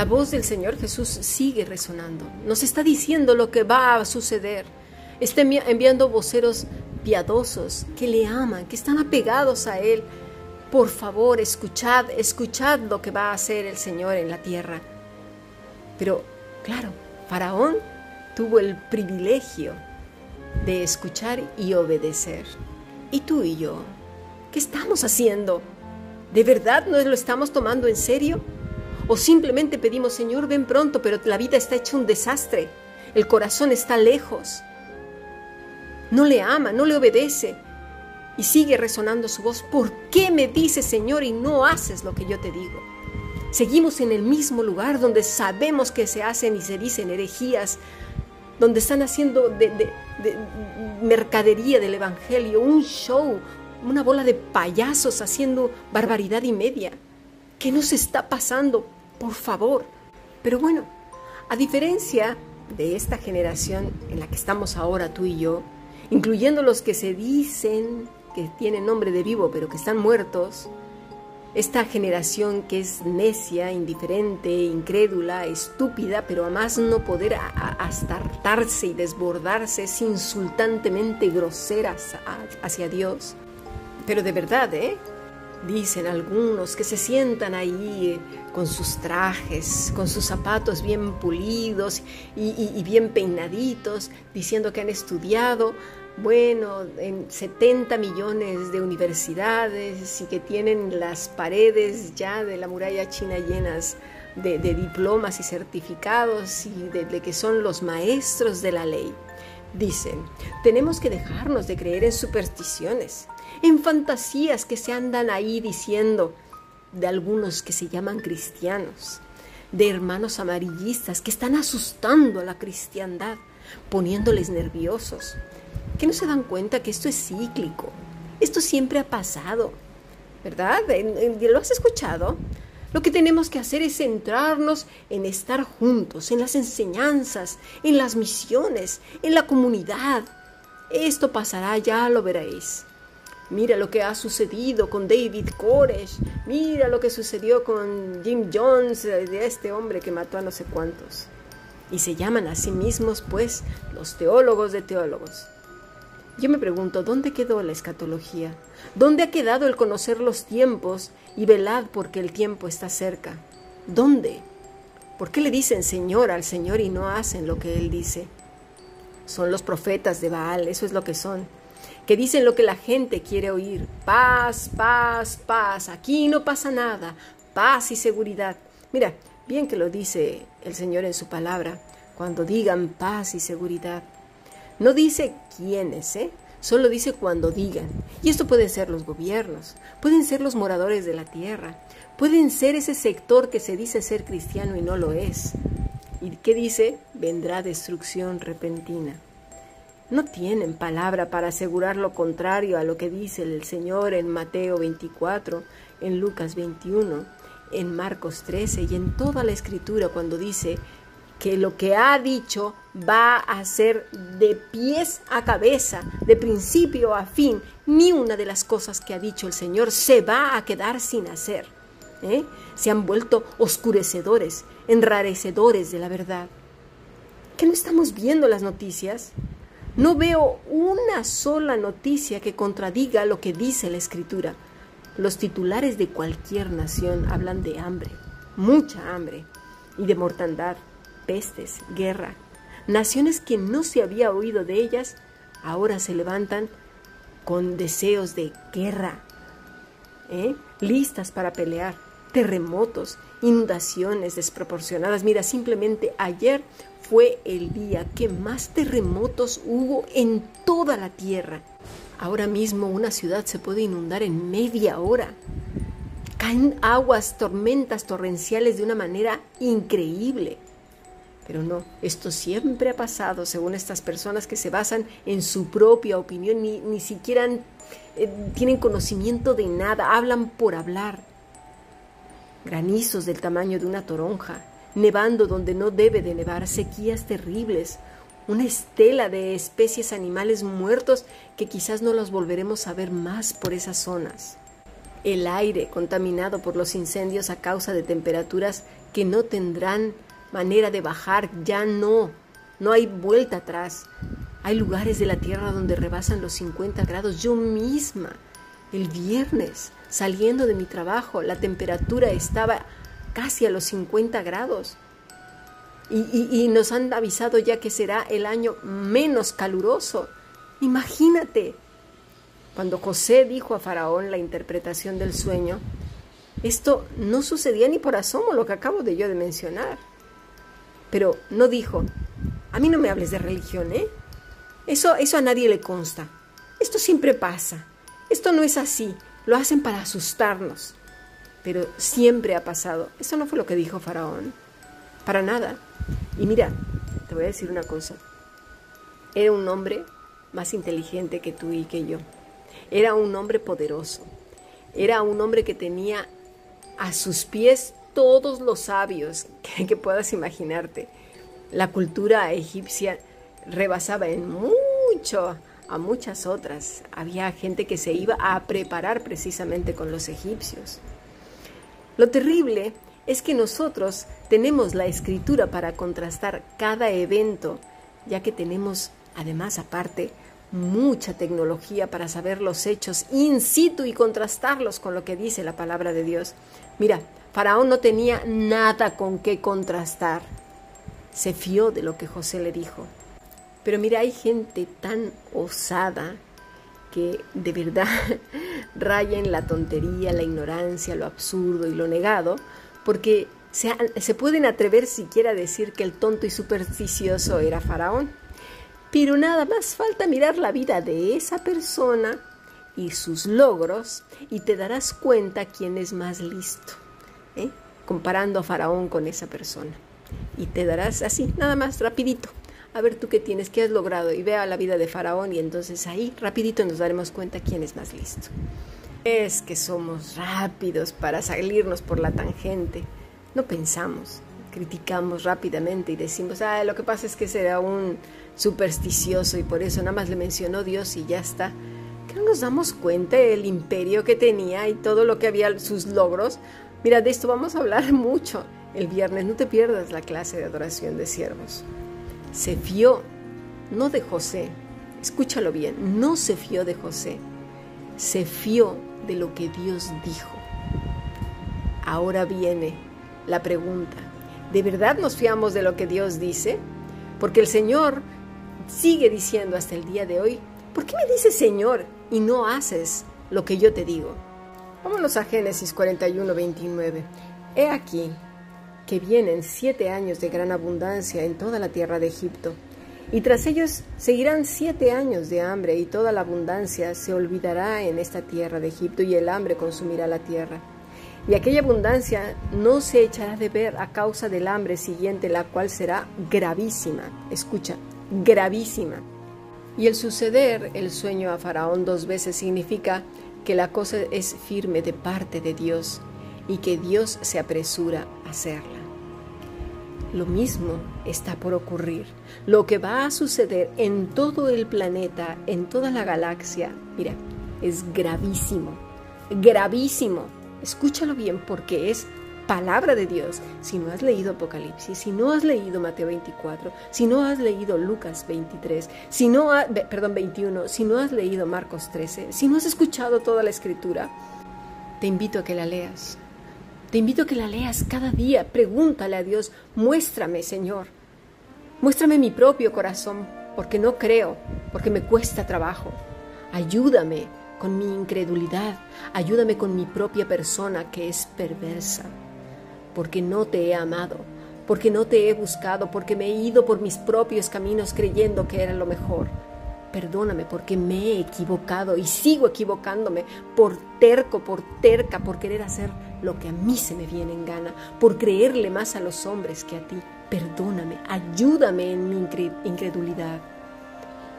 La voz del Señor Jesús sigue resonando. Nos está diciendo lo que va a suceder. Está enviando voceros piadosos que le aman, que están apegados a Él. Por favor, escuchad, escuchad lo que va a hacer el Señor en la tierra. Pero, claro, Faraón tuvo el privilegio de escuchar y obedecer. ¿Y tú y yo? ¿Qué estamos haciendo? ¿De verdad nos lo estamos tomando en serio? O simplemente pedimos, Señor, ven pronto, pero la vida está hecha un desastre. El corazón está lejos. No le ama, no le obedece. Y sigue resonando su voz. ¿Por qué me dices, Señor, y no haces lo que yo te digo? Seguimos en el mismo lugar donde sabemos que se hacen y se dicen herejías, donde están haciendo de, de mercadería del Evangelio, un show, una bola de payasos haciendo barbaridad y media. ¿Qué nos está pasando? Por favor. Pero bueno, a diferencia de esta generación en la que estamos ahora tú y yo, incluyendo los que se dicen que tienen nombre de vivo pero que están muertos, esta generación que es necia, indiferente, incrédula, estúpida, pero a más no poder astartarse y desbordarse, es insultantemente grosera hacia Dios. Pero de verdad, ¿eh? Dicen algunos que se sientan ahí eh, con sus trajes, con sus zapatos bien pulidos y, bien peinaditos, diciendo que han estudiado, bueno, en 70 millones de universidades y que tienen las paredes ya de la muralla china llenas de, diplomas y certificados y de que son los maestros de la ley. Dicen, tenemos que dejarnos de creer en supersticiones en fantasías que se andan ahí diciendo de algunos que se llaman cristianos, de hermanos amarillistas que están asustando a la cristiandad, poniéndoles nerviosos, que no se dan cuenta que esto es cíclico, esto siempre ha pasado, ¿verdad? ¿Lo has escuchado? Lo que tenemos que hacer es centrarnos en estar juntos, en las enseñanzas, en las misiones, en la comunidad. Esto pasará, ya lo veréis. Mira lo que ha sucedido con David Koresh. Mira lo que sucedió con Jim Jones, eh, de este hombre que mató a no sé cuántos. Y se llaman a sí mismos, pues, los teólogos de teólogos. Yo me pregunto, ¿dónde quedó la escatología? ¿Dónde ha quedado el conocer los tiempos y velad porque el tiempo está cerca? ¿Dónde? ¿Por qué le dicen Señor al Señor y no hacen lo que Él dice? Son los profetas de Baal, eso es lo que son que dicen lo que la gente quiere oír. Paz, paz, paz. Aquí no pasa nada. Paz y seguridad. Mira, bien que lo dice el Señor en su palabra, cuando digan paz y seguridad. No dice quiénes, ¿eh? Solo dice cuando digan. Y esto puede ser los gobiernos, pueden ser los moradores de la tierra, pueden ser ese sector que se dice ser cristiano y no lo es. ¿Y qué dice? Vendrá destrucción repentina no tienen palabra para asegurar lo contrario a lo que dice el Señor en Mateo 24, en Lucas 21, en Marcos 13 y en toda la escritura cuando dice que lo que ha dicho va a ser de pies a cabeza, de principio a fin. Ni una de las cosas que ha dicho el Señor se va a quedar sin hacer. ¿eh? Se han vuelto oscurecedores, enrarecedores de la verdad. ¿Que no estamos viendo las noticias? No veo una sola noticia que contradiga lo que dice la escritura. Los titulares de cualquier nación hablan de hambre, mucha hambre, y de mortandad, pestes, guerra. Naciones que no se había oído de ellas ahora se levantan con deseos de guerra, ¿eh? listas para pelear, terremotos, inundaciones desproporcionadas. Mira, simplemente ayer fue el día que más terremotos hubo en toda la tierra. Ahora mismo una ciudad se puede inundar en media hora. Caen aguas, tormentas torrenciales de una manera increíble. Pero no, esto siempre ha pasado según estas personas que se basan en su propia opinión, ni, ni siquiera eh, tienen conocimiento de nada, hablan por hablar. Granizos del tamaño de una toronja, nevando donde no debe de nevar, sequías terribles, una estela de especies animales muertos que quizás no los volveremos a ver más por esas zonas. El aire contaminado por los incendios a causa de temperaturas que no tendrán manera de bajar, ya no, no hay vuelta atrás. Hay lugares de la tierra donde rebasan los 50 grados. Yo misma, el viernes, saliendo de mi trabajo, la temperatura estaba casi a los 50 grados. Y, nos han avisado ya que será el año menos caluroso. Imagínate, cuando José dijo a Faraón la interpretación del sueño, esto no sucedía ni por asomo lo que acabo de yo de mencionar. Pero no dijo, a mí no me hables de religión, ¿eh? Eso, eso a nadie le consta. Esto siempre pasa. Esto no es así. Lo hacen para asustarnos. Pero siempre ha pasado. Eso no fue lo que dijo Faraón. Para nada. Y mira, te voy a decir una cosa. Era un hombre más inteligente que tú y que yo. Era un hombre poderoso. Era un hombre que tenía a sus pies todos los sabios que, puedas imaginarte. La cultura egipcia rebasaba en mucho a muchas otras. Había gente que se iba a preparar precisamente con los egipcios. Lo terrible es que nosotros tenemos la escritura para contrastar cada evento, ya que tenemos además aparte mucha tecnología para saber los hechos in situ y contrastarlos con lo que dice la palabra de Dios. Mira, Faraón no tenía nada con qué contrastar. Se fió de lo que José le dijo. Pero mira, hay gente tan osada que de verdad raya en la tontería, la ignorancia, lo absurdo y lo negado, porque se, se pueden atrever siquiera a decir que el tonto y supersticioso era Faraón. Pero nada más falta mirar la vida de esa persona y sus logros y te darás cuenta quién es más listo, ¿eh? comparando a Faraón con esa persona. Y te darás así, nada más, rapidito. A ver tú qué tienes, qué has logrado y vea la vida de Faraón y entonces ahí rapidito nos daremos cuenta quién es más listo. Es que somos rápidos para salirnos por la tangente. No pensamos, criticamos rápidamente y decimos, ah, lo que pasa es que será un supersticioso y por eso nada más le mencionó Dios y ya está. Que no nos damos cuenta del imperio que tenía y todo lo que había, sus logros. Mira, de esto vamos a hablar mucho el viernes. No te pierdas la clase de adoración de siervos. Se fió, no de José. Escúchalo bien, no se fió de José. Se fió de lo que Dios dijo. Ahora viene la pregunta. ¿De verdad nos fiamos de lo que Dios dice? Porque el Señor sigue diciendo hasta el día de hoy, ¿por qué me dices Señor y no haces lo que yo te digo? Vámonos a Génesis 41, 29. He aquí que vienen siete años de gran abundancia en toda la tierra de Egipto, y tras ellos seguirán siete años de hambre, y toda la abundancia se olvidará en esta tierra de Egipto, y el hambre consumirá la tierra. Y aquella abundancia no se echará de ver a causa del hambre siguiente, la cual será gravísima. Escucha, gravísima. Y el suceder el sueño a Faraón dos veces significa que la cosa es firme de parte de Dios y que Dios se apresura a hacerla. Lo mismo está por ocurrir. Lo que va a suceder en todo el planeta, en toda la galaxia, mira, es gravísimo, gravísimo. Escúchalo bien porque es palabra de Dios, si no has leído Apocalipsis, si no has leído Mateo 24, si no has leído Lucas 23, si no perdón, 21, si no has leído Marcos 13, si no has escuchado toda la escritura, te invito a que la leas. Te invito a que la leas cada día. Pregúntale a Dios, muéstrame, Señor. Muéstrame mi propio corazón, porque no creo, porque me cuesta trabajo. Ayúdame con mi incredulidad, ayúdame con mi propia persona que es perversa porque no te he amado, porque no te he buscado, porque me he ido por mis propios caminos creyendo que era lo mejor. Perdóname porque me he equivocado y sigo equivocándome por terco, por terca, por querer hacer lo que a mí se me viene en gana, por creerle más a los hombres que a ti. Perdóname, ayúdame en mi incredulidad.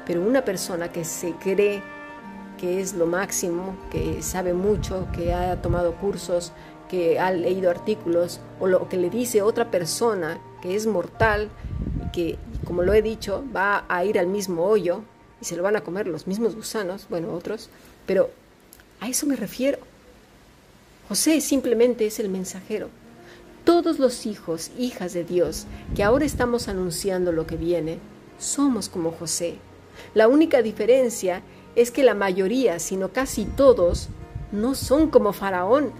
Pero una persona que se cree que es lo máximo, que sabe mucho, que ha tomado cursos, que ha leído artículos o lo que le dice otra persona que es mortal que, como lo he dicho, va a ir al mismo hoyo y se lo van a comer los mismos gusanos, bueno, otros, pero a eso me refiero. José simplemente es el mensajero. Todos los hijos, hijas de Dios, que ahora estamos anunciando lo que viene, somos como José. La única diferencia es que la mayoría, sino casi todos, no son como Faraón.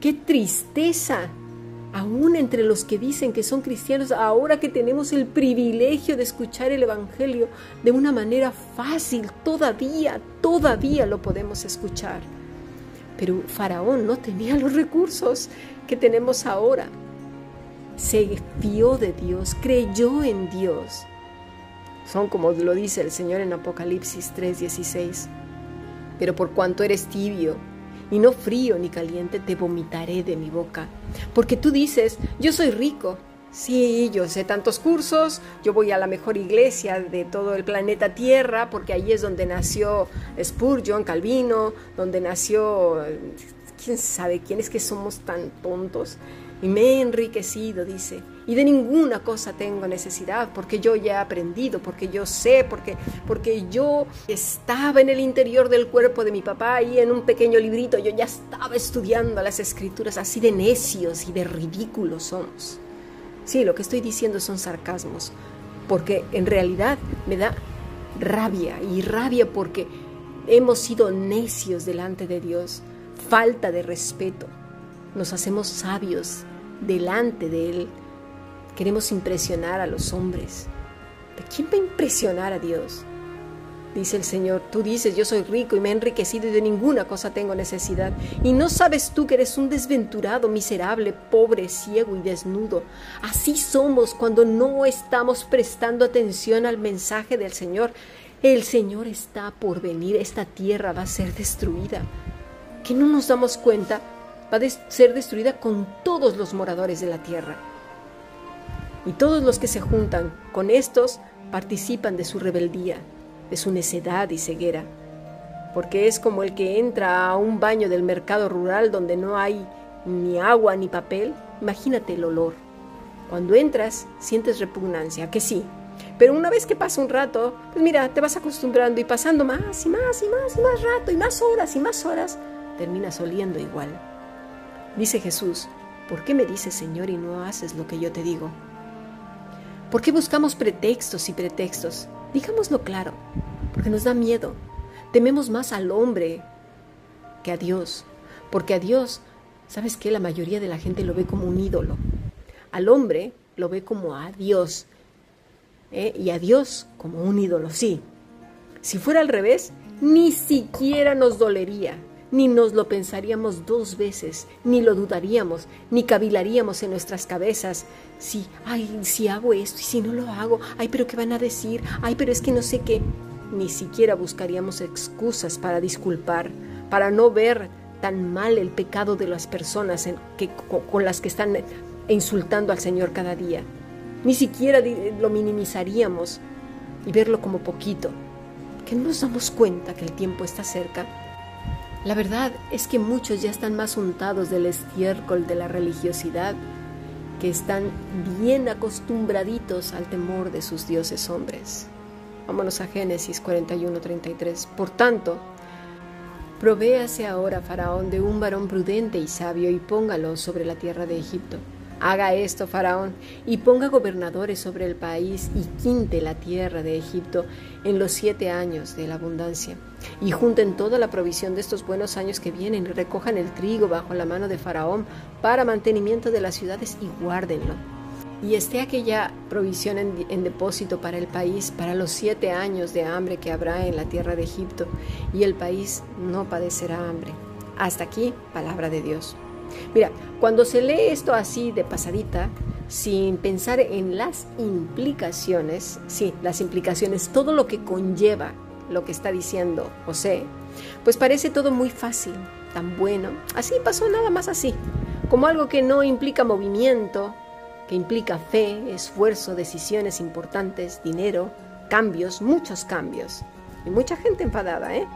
¡Qué tristeza! Aún entre los que dicen que son cristianos, ahora que tenemos el privilegio de escuchar el Evangelio de una manera fácil, todavía, todavía lo podemos escuchar. Pero Faraón no tenía los recursos que tenemos ahora. Se fió de Dios, creyó en Dios. Son como lo dice el Señor en Apocalipsis 3:16. Pero por cuanto eres tibio y no frío ni caliente, te vomitaré de mi boca. Porque tú dices, yo soy rico. Sí, yo sé tantos cursos, yo voy a la mejor iglesia de todo el planeta Tierra, porque ahí es donde nació Spurgeon, Calvino, donde nació, quién sabe quién es que somos tan tontos y me he enriquecido, dice, y de ninguna cosa tengo necesidad, porque yo ya he aprendido, porque yo sé, porque, porque yo estaba en el interior del cuerpo de mi papá y en un pequeño librito yo ya estaba estudiando las escrituras, así de necios y de ridículos somos. Sí, lo que estoy diciendo son sarcasmos, porque en realidad me da rabia y rabia porque hemos sido necios delante de Dios, falta de respeto. Nos hacemos sabios delante de Él. Queremos impresionar a los hombres. ¿De quién va a impresionar a Dios? Dice el Señor, tú dices, yo soy rico y me he enriquecido y de ninguna cosa tengo necesidad. Y no sabes tú que eres un desventurado, miserable, pobre, ciego y desnudo. Así somos cuando no estamos prestando atención al mensaje del Señor. El Señor está por venir, esta tierra va a ser destruida. ¿Que no nos damos cuenta? va a ser destruida con todos los moradores de la tierra. Y todos los que se juntan con estos participan de su rebeldía, de su necedad y ceguera, porque es como el que entra a un baño del mercado rural donde no hay ni agua ni papel, imagínate el olor. Cuando entras sientes repugnancia, que sí, pero una vez que pasa un rato, pues mira, te vas acostumbrando y pasando más y más y más y más rato y más horas y más horas, terminas oliendo igual. Dice Jesús, ¿por qué me dices Señor y no haces lo que yo te digo? ¿Por qué buscamos pretextos y pretextos? Digámoslo claro, porque nos da miedo. Tememos más al hombre que a Dios, porque a Dios, ¿sabes qué? La mayoría de la gente lo ve como un ídolo. Al hombre lo ve como a Dios ¿eh? y a Dios como un ídolo, sí. Si fuera al revés, ni siquiera nos dolería, ni nos lo pensaríamos dos veces, ni lo dudaríamos, ni cavilaríamos en nuestras cabezas. Si, ay, si hago esto y si no lo hago, ay, pero ¿qué van a decir? Ay, pero es que no sé qué. Ni siquiera buscaríamos excusas para disculpar, para no ver tan mal el pecado de las personas que, con las que están insultando al Señor cada día. Ni siquiera lo minimizaríamos y verlo como poquito. Que no nos damos cuenta que el tiempo está cerca la verdad es que muchos ya están más untados del estiércol de la religiosidad, que están bien acostumbraditos al temor de sus dioses hombres. Vámonos a Génesis 41:33. Por tanto, provéase ahora Faraón de un varón prudente y sabio y póngalo sobre la tierra de Egipto Haga esto, Faraón, y ponga gobernadores sobre el país y quinte la tierra de Egipto en los siete años de la abundancia. Y junten toda la provisión de estos buenos años que vienen y recojan el trigo bajo la mano de Faraón para mantenimiento de las ciudades y guárdenlo. Y esté aquella provisión en, en depósito para el país para los siete años de hambre que habrá en la tierra de Egipto, y el país no padecerá hambre. Hasta aquí, palabra de Dios. Mira, cuando se lee esto así de pasadita, sin pensar en las implicaciones, sí, las implicaciones, todo lo que conlleva lo que está diciendo José, pues parece todo muy fácil, tan bueno. Así pasó nada más así, como algo que no implica movimiento, que implica fe, esfuerzo, decisiones importantes, dinero, cambios, muchos cambios. Y mucha gente enfadada, ¿eh?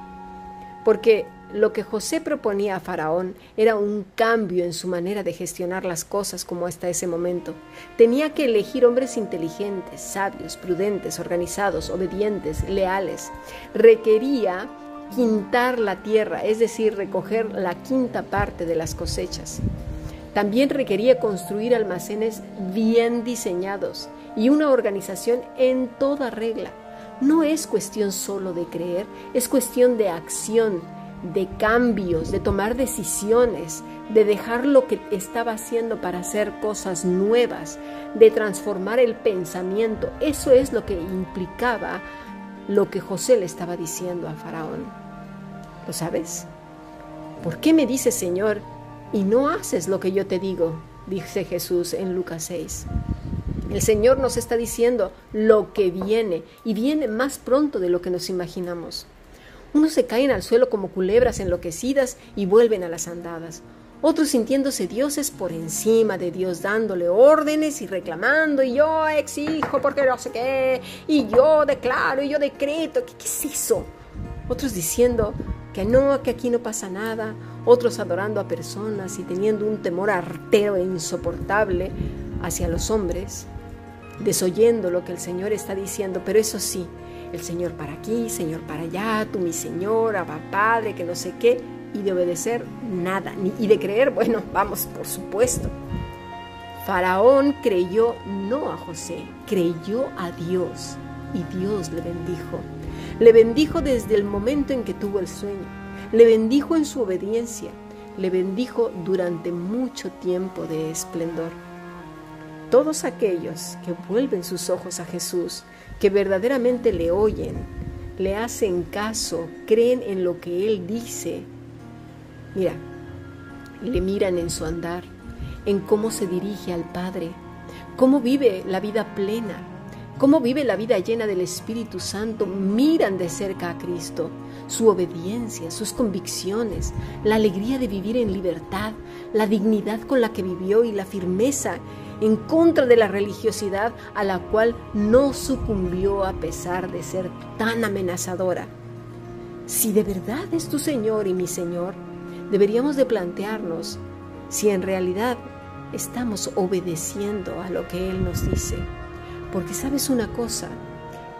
Porque lo que José proponía a Faraón era un cambio en su manera de gestionar las cosas como hasta ese momento. Tenía que elegir hombres inteligentes, sabios, prudentes, organizados, obedientes, leales. Requería quintar la tierra, es decir, recoger la quinta parte de las cosechas. También requería construir almacenes bien diseñados y una organización en toda regla. No es cuestión solo de creer, es cuestión de acción, de cambios, de tomar decisiones, de dejar lo que estaba haciendo para hacer cosas nuevas, de transformar el pensamiento. Eso es lo que implicaba lo que José le estaba diciendo a Faraón. ¿Lo sabes? ¿Por qué me dices, Señor, y no haces lo que yo te digo, dice Jesús en Lucas 6. El Señor nos está diciendo lo que viene y viene más pronto de lo que nos imaginamos. Unos se caen al suelo como culebras enloquecidas y vuelven a las andadas. Otros sintiéndose dioses por encima de Dios, dándole órdenes y reclamando, y yo exijo porque no sé qué, y yo declaro, y yo decreto. ¿Qué, qué es eso? Otros diciendo que no, que aquí no pasa nada otros adorando a personas y teniendo un temor artero e insoportable hacia los hombres, desoyendo lo que el Señor está diciendo, pero eso sí, el Señor para aquí, Señor para allá, tú mi Señor, Abba Padre, que no sé qué, y de obedecer nada, y de creer, bueno, vamos, por supuesto. Faraón creyó no a José, creyó a Dios, y Dios le bendijo. Le bendijo desde el momento en que tuvo el sueño le bendijo en su obediencia, le bendijo durante mucho tiempo de esplendor. Todos aquellos que vuelven sus ojos a Jesús, que verdaderamente le oyen, le hacen caso, creen en lo que Él dice, mira, le miran en su andar, en cómo se dirige al Padre, cómo vive la vida plena, cómo vive la vida llena del Espíritu Santo, miran de cerca a Cristo, su obediencia, sus convicciones, la alegría de vivir en libertad, la dignidad con la que vivió y la firmeza en contra de la religiosidad a la cual no sucumbió a pesar de ser tan amenazadora. Si de verdad es tu Señor y mi Señor, deberíamos de plantearnos si en realidad estamos obedeciendo a lo que Él nos dice. Porque sabes una cosa,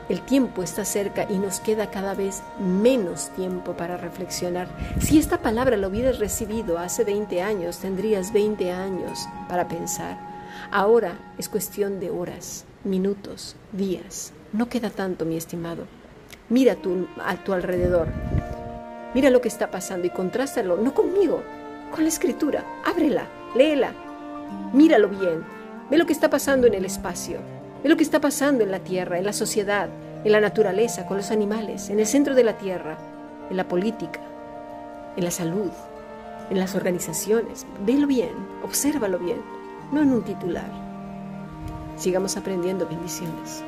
el tiempo está cerca y nos queda cada vez menos tiempo para reflexionar. Si esta palabra la hubieras recibido hace 20 años, tendrías 20 años para pensar. Ahora es cuestión de horas, minutos, días. No queda tanto, mi estimado. Mira tu, a tu alrededor. Mira lo que está pasando y contrástalo, no conmigo, con la escritura. Ábrela, léela. Míralo bien. Ve lo que está pasando en el espacio. Ve lo que está pasando en la tierra, en la sociedad, en la naturaleza, con los animales, en el centro de la tierra, en la política, en la salud, en las organizaciones. Velo bien, obsérvalo bien, no en un titular. Sigamos aprendiendo bendiciones.